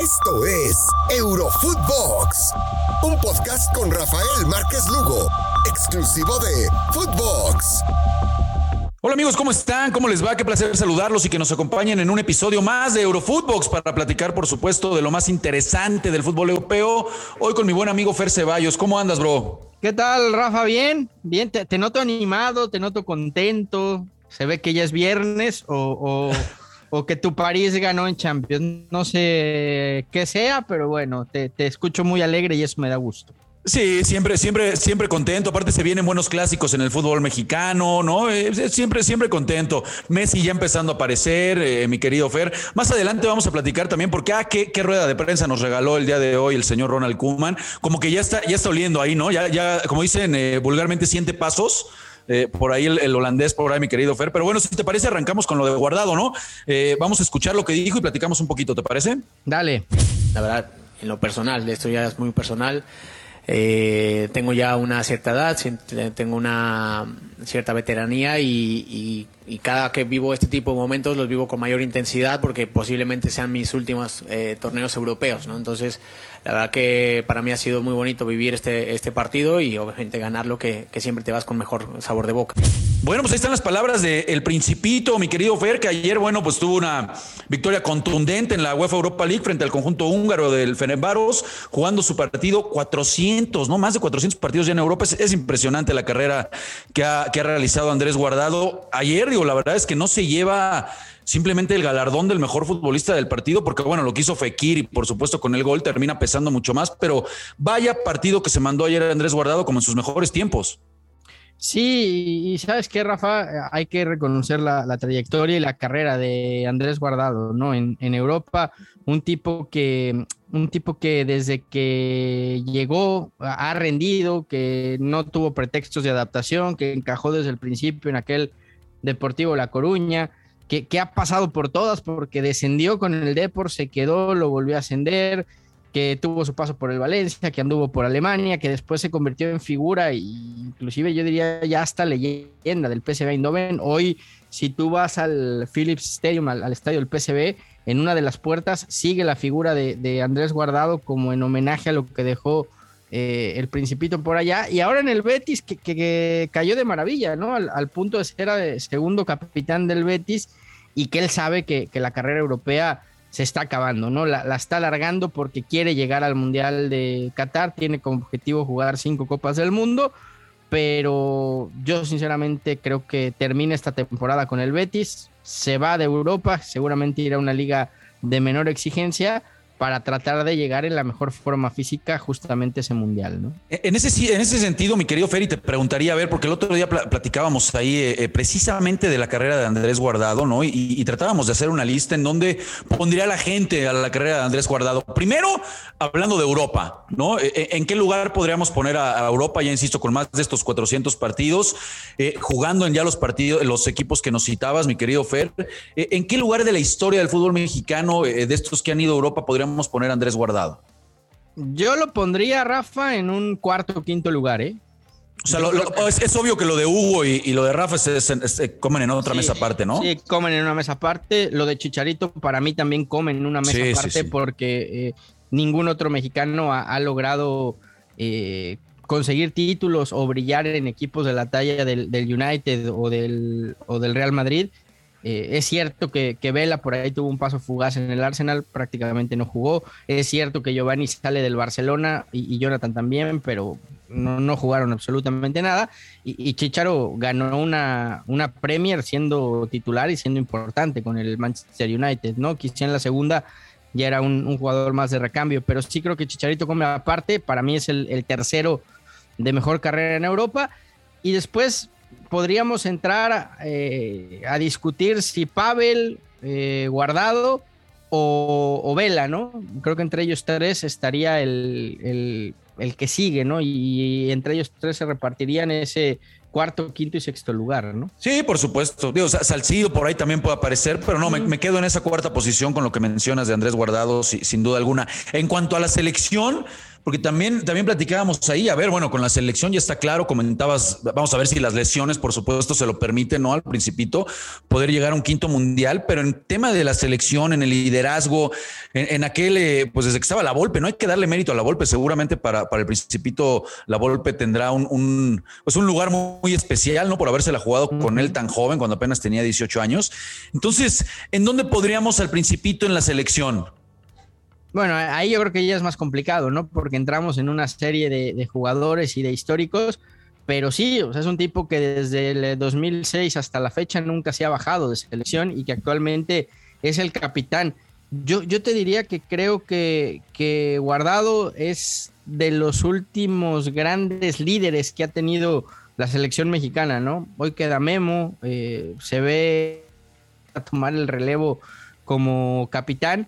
Esto es Eurofootbox, un podcast con Rafael Márquez Lugo, exclusivo de Footbox. Hola amigos, ¿cómo están? ¿Cómo les va? Qué placer saludarlos y que nos acompañen en un episodio más de Eurofootbox para platicar, por supuesto, de lo más interesante del fútbol europeo. Hoy con mi buen amigo Fer Ceballos. ¿Cómo andas, bro? ¿Qué tal, Rafa? Bien, bien, te, noto animado, te noto contento. Se ve que ya es viernes o, o, que tu París ganó en Champions. No sé qué sea, pero bueno, te, te escucho muy alegre y eso me da gusto. Sí, siempre, siempre, siempre contento. Aparte se vienen buenos clásicos en el fútbol mexicano, ¿no? Eh, siempre, siempre contento. Messi ya empezando a aparecer, eh, mi querido Fer. Más adelante vamos a platicar también porque, ah, qué, qué, rueda de prensa nos regaló el día de hoy el señor Ronald Koeman. Como que ya está, ya está oliendo ahí, ¿no? Ya, ya, como dicen eh, vulgarmente, siente pasos. Por ahí el, holandés, por ahí mi querido Fer. Pero bueno, si te parece, arrancamos con lo de guardado, ¿no? vamos a escuchar lo que dijo y platicamos un poquito, ¿te parece? Dale. La verdad, en lo personal, esto ya es muy personal. Eh, tengo ya una cierta edad, tengo una cierta veteranía y, cada que vivo este tipo de momentos los vivo con mayor intensidad porque posiblemente sean mis últimos eh, torneos europeos, ¿no? Entonces la verdad que para mí ha sido muy bonito vivir este, este partido y obviamente ganarlo, que, que siempre te vas con mejor sabor de boca. Bueno, pues ahí están las palabras de El Principito, mi querido Fer, que ayer, bueno, pues tuvo una victoria contundente en la UEFA Europa League frente al conjunto húngaro del Fenerbahce, jugando su partido 400, ¿no? Más de 400 partidos ya en Europa. Es, impresionante la carrera que ha, que ha realizado Andrés Guardado. Ayer, digo, la verdad es que no se lleva simplemente el galardón del mejor futbolista del partido, porque bueno, lo que hizo Fekir y por supuesto con el gol termina pesando mucho más, pero vaya partido que se mandó ayer Andrés Guardado como en sus mejores tiempos. Sí, y sabes qué, Rafa, hay que reconocer la, trayectoria y la carrera de Andrés Guardado, ¿no? En, Europa, un tipo que, un tipo que desde que llegó ha rendido, que no tuvo pretextos de adaptación, que encajó desde el principio en aquel Deportivo La Coruña, que, ha pasado por todas porque descendió con el Depor, se quedó, lo volvió a ascender, que tuvo su paso por el Valencia, que anduvo por Alemania, que después se convirtió en figura e inclusive yo diría ya hasta leyenda del PSV Eindhoven. Hoy, si tú vas al Philips Stadium, al, estadio del PSV, en una de las puertas sigue la figura de, Andrés Guardado como en homenaje a lo que dejó eh, el Principito por allá. Y ahora en el Betis, que, cayó de maravilla, ¿no? Al, punto de ser el segundo capitán del Betis y que él sabe que, la carrera europea se está acabando, ¿no? La, está alargando porque quiere llegar al Mundial de Qatar, tiene como objetivo jugar cinco Copas del Mundo, pero yo sinceramente creo que termina esta temporada con el Betis, se va de Europa, seguramente irá a una liga de menor exigencia, para tratar de llegar en la mejor forma física justamente ese mundial, ¿no? En ese, en ese sentido, mi querido Ferry, te preguntaría, a ver, porque el otro día platicábamos ahí eh, eh, precisamente de la carrera de Andrés Guardado, ¿no? Y, tratábamos de hacer una lista en donde pondría la gente a la carrera de Andrés Guardado. Primero, hablando de Europa, ¿no? Eh, ¿En qué lugar podríamos poner a, Europa, ya insisto, con más de estos 400 partidos, jugando en ya los partidos, los equipos que nos citabas, mi querido Fer? ¿En qué lugar de la historia del fútbol mexicano, de estos que han ido a Europa, podríamos podríamos poner a Andrés Guardado? Yo lo pondría, Rafa, en un cuarto o quinto lugar, ¿eh? O sea, es, obvio que lo de Hugo y, lo de Rafa se, comen en otra mesa aparte, ¿no? Sí, comen en una mesa aparte. Lo de Chicharito para mí también comen en una mesa aparte porque eh, ningún otro mexicano ha, logrado eh, conseguir títulos o brillar en equipos de la talla del, del United o del, o del Real Madrid. Eh, es cierto que, Vela por ahí tuvo un paso fugaz en el Arsenal, prácticamente no jugó. Es cierto que Giovanni sale del Barcelona y, Jonathan también, pero no, jugaron absolutamente nada. Y, Chicharo ganó una, una Premier siendo titular y siendo importante con el Manchester United, ¿no? Quizá en la segunda ya era un, jugador más de recambio, pero sí creo que Chicharito come aparte. Para mí es el tercero de mejor carrera en Europa. Y después podríamos entrar eh, a discutir si Pavel, eh, Guardado o, Vela, ¿no? Creo que entre ellos tres estaría el, que sigue, ¿no? Y, entre ellos tres se repartirían ese cuarto, quinto y sexto lugar, ¿no? Sí, por supuesto. Digo, Salcido por ahí también puede aparecer, pero no, me, quedo en esa cuarta posición con lo que mencionas de Andrés Guardado, sin duda alguna. En cuanto a la selección, porque también, también platicábamos ahí, a ver, bueno, con la selección ya está claro, comentabas, vamos a ver si las lesiones, por supuesto, se lo permiten, ¿no? Al principito, poder llegar a un quinto mundial, pero en tema de la selección, en el liderazgo, en, aquel, eh, pues desde que estaba la Volpe, no hay que darle mérito a la Volpe, seguramente para, para el principito la Volpe tendrá un, un, pues un lugar muy, especial, ¿no? Por habérsela jugado con él tan joven, cuando apenas tenía 18 años. Entonces, ¿en dónde podríamos al principito en la selección? Bueno, ahí yo creo que ya es más complicado, ¿no? Porque entramos en una serie de, jugadores y de históricos, pero sí, o sea, es un tipo que desde el 2006 hasta la fecha nunca se ha bajado de selección y que actualmente es el capitán. Yo, yo te diría que creo que, que Guardado es de los últimos grandes líderes que ha tenido la selección mexicana, ¿no? Hoy queda Memo, eh, se ve a tomar el relevo como capitán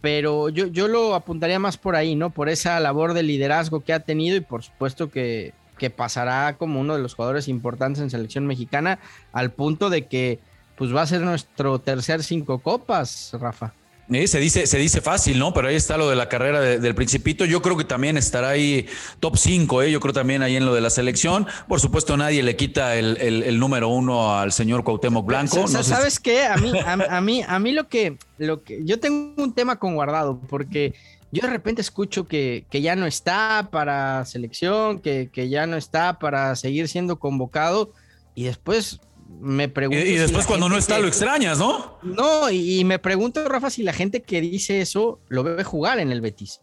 pero yo, yo lo apuntaría más por ahí, ¿no? Por esa labor de liderazgo que ha tenido y por supuesto que, que pasará como uno de los jugadores importantes en selección mexicana al punto de que pues va a ser nuestro tercer cinco copas, Rafa. Eh, se, dice, se dice fácil, ¿no? Pero ahí está lo de la carrera del Principito. Yo creo que también estará ahí top 5, ¿eh? Yo creo también ahí en lo de la selección. Por supuesto, nadie le quita el, número uno al señor Cuauhtémoc Blanco. ¿Sabes qué? A mí, a, mí, a mí lo que, lo que. Yo tengo un tema con guardado, porque yo de repente escucho que, que ya no está para selección, que, que ya no está para seguir siendo convocado, y después me pregunto. Y, después, cuando no está, lo extrañas, ¿no? No, y, me pregunto, Rafa, si la gente que dice eso lo ve jugar en el Betis.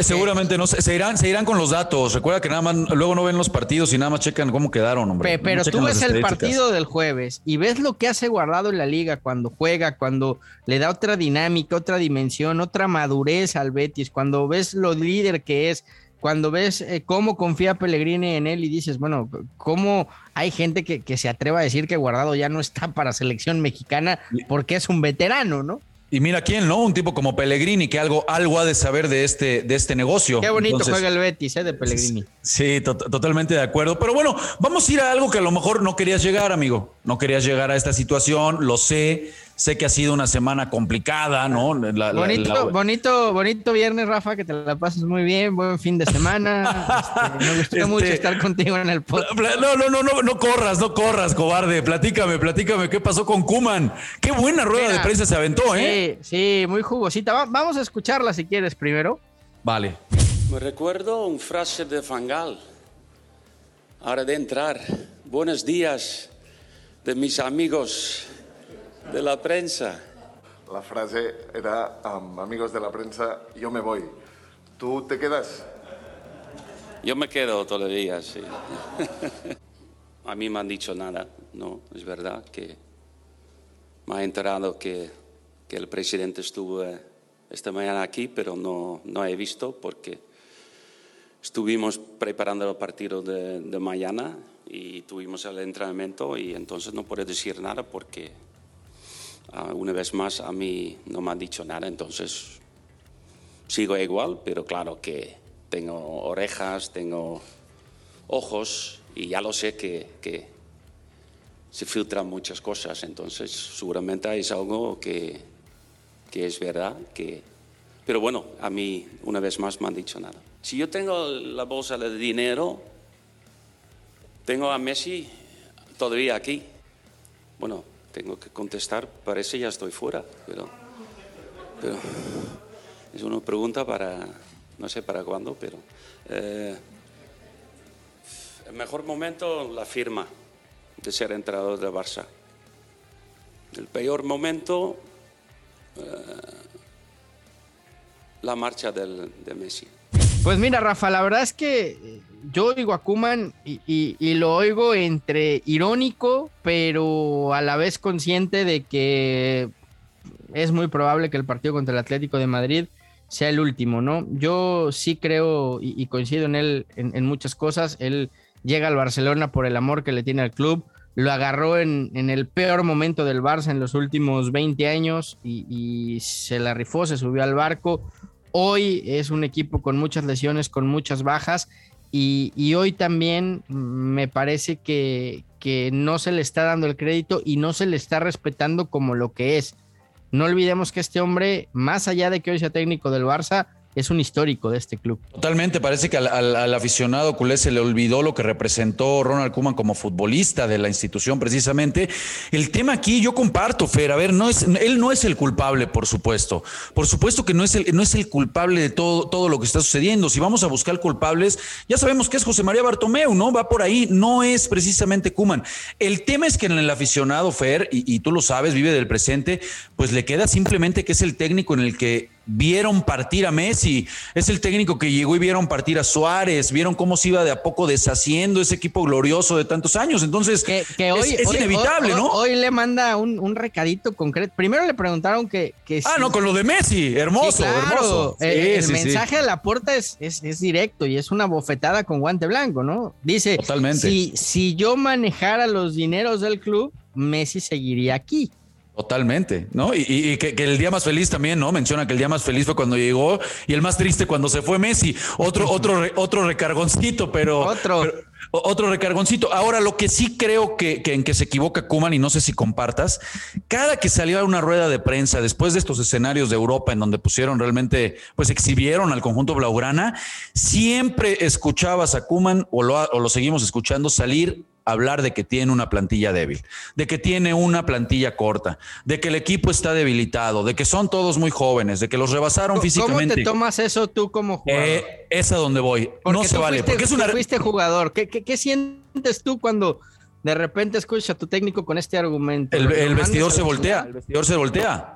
seguramente no se irán, se irán con los datos. Recuerda que nada más luego no ven los partidos y nada más checan cómo quedaron, hombre. pero tú ves el partido del jueves y ves lo que hace guardado en la liga cuando juega, cuando le da otra dinámica, otra dimensión, otra madurez al Betis, cuando ves lo líder que es, cuando ves eh, cómo confía Pellegrini en él y dices, bueno, cómo hay gente que, se atreva a decir que Guardado ya no está para selección mexicana porque es un veterano, ¿no? Y mira quién, ¿no? Un tipo como Pellegrini que algo, algo ha de saber de este, de este negocio. Qué bonito juega el Betis, ¿eh? De Pellegrini. Sí, totalmente de acuerdo. Pero bueno, vamos a ir a algo que a lo mejor no querías llegar, amigo. No querías llegar a esta situación, lo sé Sé que ha sido una semana complicada, ¿no? bonito, bonito, bonito viernes, Rafa, que te la pases muy bien, buen fin de semana. Este, me gustó este, mucho estar contigo en el podcast. No, no, no, no, no corras, no corras, cobarde. Platícame, platícame, ¿qué pasó con Kuman? Qué buena rueda de prensa se aventó, ¿eh? Sí, sí, muy jugosita. vamos a escucharla si quieres primero. Vale. Me recuerdo un frase de Fangal. Ahora de entrar. Buenos días de mis amigos de la prensa. La frase era, amigos de la prensa, yo me voy. ¿Tú te quedas? Yo me quedo todavía, sí. A mí me han dicho nada, no, es verdad que me ha enterado que, que el presidente estuvo eh, esta mañana aquí, pero no, no he visto porque estuvimos preparando el partido de, de mañana y tuvimos el entrenamiento y entonces no puedo decir nada porque una vez más, a mí no me han dicho nada, entonces sigo igual, pero claro que tengo orejas, tengo ojos y ya lo sé que, que se filtran muchas cosas, entonces seguramente es algo que, que es verdad, que... pero bueno, a mí una vez más me han dicho nada. Si yo tengo la bolsa de dinero, tengo a Messi todavía aquí. Bueno, tengo que contestar, parece ya estoy fuera, pero, es una pregunta para, no sé para cuándo, pero eh, el mejor momento, la firma de ser entrenador de Barça. El peor momento, eh, la marcha del, de Messi. Pues mira, Rafa, la verdad es que yo oigo a Kuman y, lo oigo entre irónico, pero a la vez consciente de que es muy probable que el partido contra el Atlético de Madrid sea el último, ¿no? Yo sí creo y, coincido en él en, muchas cosas. Él llega al Barcelona por el amor que le tiene al club. Lo agarró en, el peor momento del Barça en los últimos 20 años y, y se la rifó, se subió al barco. Hoy es un equipo con muchas lesiones, con muchas bajas y, hoy también me parece que, no se le está dando el crédito y no se le está respetando como lo que es. No olvidemos que este hombre, más allá de que hoy sea técnico del Barça, es un histórico de este club. Totalmente, parece que al, aficionado culé se le olvidó lo que representó Ronald Koeman como futbolista de la institución precisamente. El tema aquí yo comparto, Fer, a ver, no es, él no es el culpable, por supuesto. Por supuesto que no es el, no es el culpable de todo, todo lo que está sucediendo. Si vamos a buscar culpables, ya sabemos que es José María Bartomeu, ¿no? Va por ahí, no es precisamente Kuman. El tema es que en el aficionado, Fer, y, y tú lo sabes, vive del presente, pues le queda simplemente que es el técnico en el que vieron partir a Messi, es el técnico que llegó y vieron partir a Suárez, vieron cómo se iba de a poco deshaciendo ese equipo glorioso de tantos años. Entonces, que, hoy, es, inevitable, ¿no? Hoy le manda un, recadito concreto. Primero le preguntaron que. ah, no, con lo de Messi, hermoso, hermoso. el, mensaje de la puerta es, es, directo y es una bofetada con guante blanco, ¿no? Dice: Totalmente. Si, si yo manejara los dineros del club, Messi seguiría aquí. Totalmente, ¿no? Y, que, el día más feliz también, ¿no? Menciona que el día más feliz fue cuando llegó y el más triste cuando se fue Messi. Otro, otro, otro recargoncito, pero. Otro. Otro recargoncito. Ahora, lo que sí creo que, en que se equivoca Kuman, y no sé si compartas, cada que salió a una rueda de prensa después de estos escenarios de Europa en donde pusieron realmente, pues exhibieron al conjunto Blaugrana, siempre escuchabas a Kuman o lo, o lo seguimos escuchando salir hablar de que tiene una plantilla débil, de que tiene una plantilla corta, de que el equipo está debilitado, de que son todos muy jóvenes, de que los rebasaron físicamente. ¿Cómo te tomas eso tú como jugador? Eh, es a donde voy. no se vale. porque es una... fuiste jugador. ¿Qué, qué, sientes tú cuando de repente escuchas a tu técnico con este argumento? El, el vestidor se voltea. El vestidor se voltea.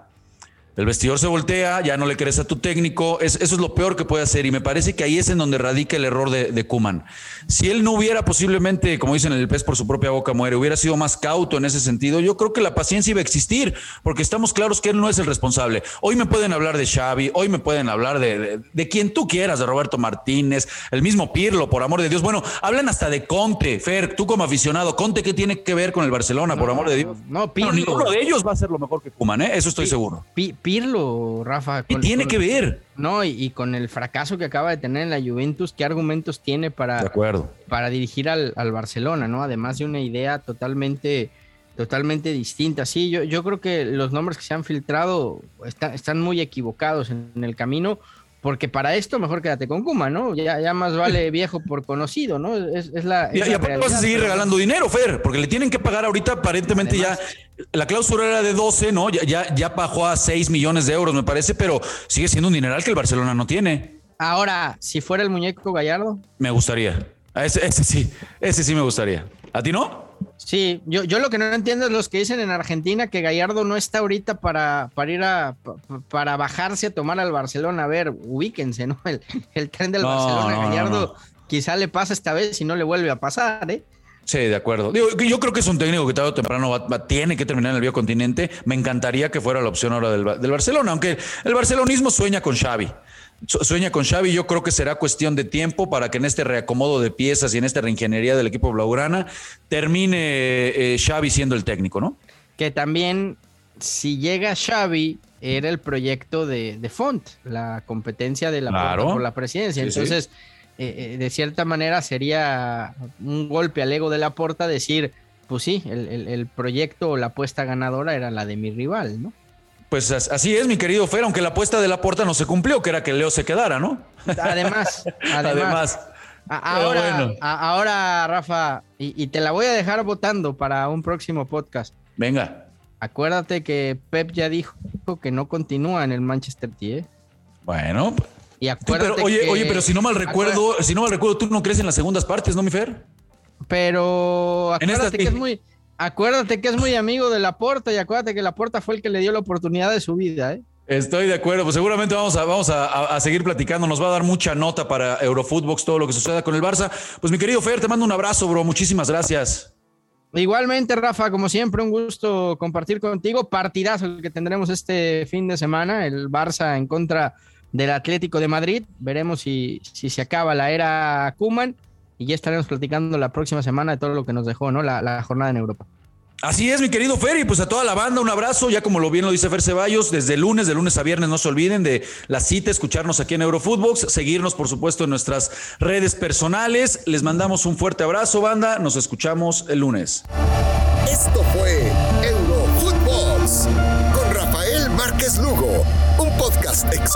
El vestidor se voltea, ya no le crees a tu técnico. eso es lo peor que puede hacer. Y me parece que ahí es en donde radica el error de, de Kuman. Si él no hubiera posiblemente, como dicen, el pez por su propia boca muere, hubiera sido más cauto en ese sentido, yo creo que la paciencia iba a existir, porque estamos claros que él no es el responsable. Hoy me pueden hablar de Xavi, hoy me pueden hablar de, de, quien tú quieras, de Roberto Martínez, el mismo Pirlo, por amor de Dios. Bueno, hablan hasta de Conte, Fer, tú como aficionado, Conte, ¿qué tiene que ver con el Barcelona, por amor de Dios? No, Pirlo. ninguno de ellos va a ser lo mejor que Kuman, ¿eh? eso estoy seguro. Pirlo, Rafa. ¿Qué tiene que ver? No, y, con el fracaso que acaba de tener en la Juventus, ¿qué argumentos tiene para, acuerdo. para dirigir al, Barcelona, ¿no? Además de una idea totalmente, totalmente distinta. Sí, yo, yo creo que los nombres que se han filtrado están muy equivocados en el camino porque para esto mejor quédate con Kuma, ¿no? Ya, ya más vale viejo por conocido, ¿no? Es, la. y, aparte vas a seguir regalando dinero, Fer, porque le tienen que pagar ahorita, aparentemente ya. La cláusula era de 12, ¿no? Ya, ya, ya bajó a 6 millones de euros, me parece, pero sigue siendo un dineral que el Barcelona no tiene. Ahora, si fuera el muñeco Gallardo. Me gustaría. Ese, ese sí, ese sí me gustaría. ¿A ti no? Sí, yo, yo lo que no entiendo es los que dicen en Argentina que Gallardo no está ahorita para, para ir a para bajarse a tomar al Barcelona. A ver, ubíquense, ¿no? El, el tren del Barcelona Gallardo quizá le pasa esta vez y no le vuelve a pasar, ¿eh? Sí, de acuerdo. yo creo que es un técnico que tarde o temprano tiene que terminar en el biocontinente. Me encantaría que fuera la opción ahora del, del Barcelona, aunque el barcelonismo sueña con Xavi sueña con Xavi. Yo creo que será cuestión de tiempo para que en este reacomodo de piezas y en esta reingeniería del equipo blaugrana termine eh, Xavi siendo el técnico, ¿no? Que también, si llega Xavi, era el proyecto de, Font, la competencia de la por la presidencia. Entonces, eh, de cierta manera sería un golpe al ego de la porta decir, pues sí, el, el proyecto o la apuesta ganadora era la de mi rival, ¿no? Pues así es, mi querido Fer, aunque la apuesta de la puerta no se cumplió, que era que Leo se quedara, ¿no? Además, además. Ahora, ahora, Rafa, y, te la voy a dejar votando para un próximo podcast. Venga. Acuérdate que Pep ya dijo que no continúa en el Manchester City, ¿eh? Bueno. Y acuérdate pero, oye, oye, pero si no mal recuerdo, si no mal recuerdo, tú no crees en las segundas partes, ¿no, mi Fer? Pero acuérdate que es muy, Acuérdate que es muy amigo de Laporta y acuérdate que Laporta fue el que le dio la oportunidad de su vida, ¿eh? Estoy de acuerdo, pues seguramente vamos a, vamos a, seguir platicando, nos va a dar mucha nota para Eurofootbox, todo lo que suceda con el Barça. Pues mi querido Fer, te mando un abrazo, bro, muchísimas gracias. Igualmente, Rafa, como siempre, un gusto compartir contigo. Partidazo el que tendremos este fin de semana, el Barça en contra del Atlético de Madrid. Veremos si, si se acaba la era Kuman y ya estaremos platicando la próxima semana de todo lo que nos dejó, ¿no? La, jornada en Europa. Así es, mi querido Fer, y pues a toda la banda un abrazo, ya como lo bien lo dice Fer Ceballos, desde lunes, de lunes a viernes, no se olviden de la cita, escucharnos aquí en Eurofootbox, seguirnos por supuesto en nuestras redes personales. Les mandamos un fuerte abrazo, banda, nos escuchamos el lunes. Esto fue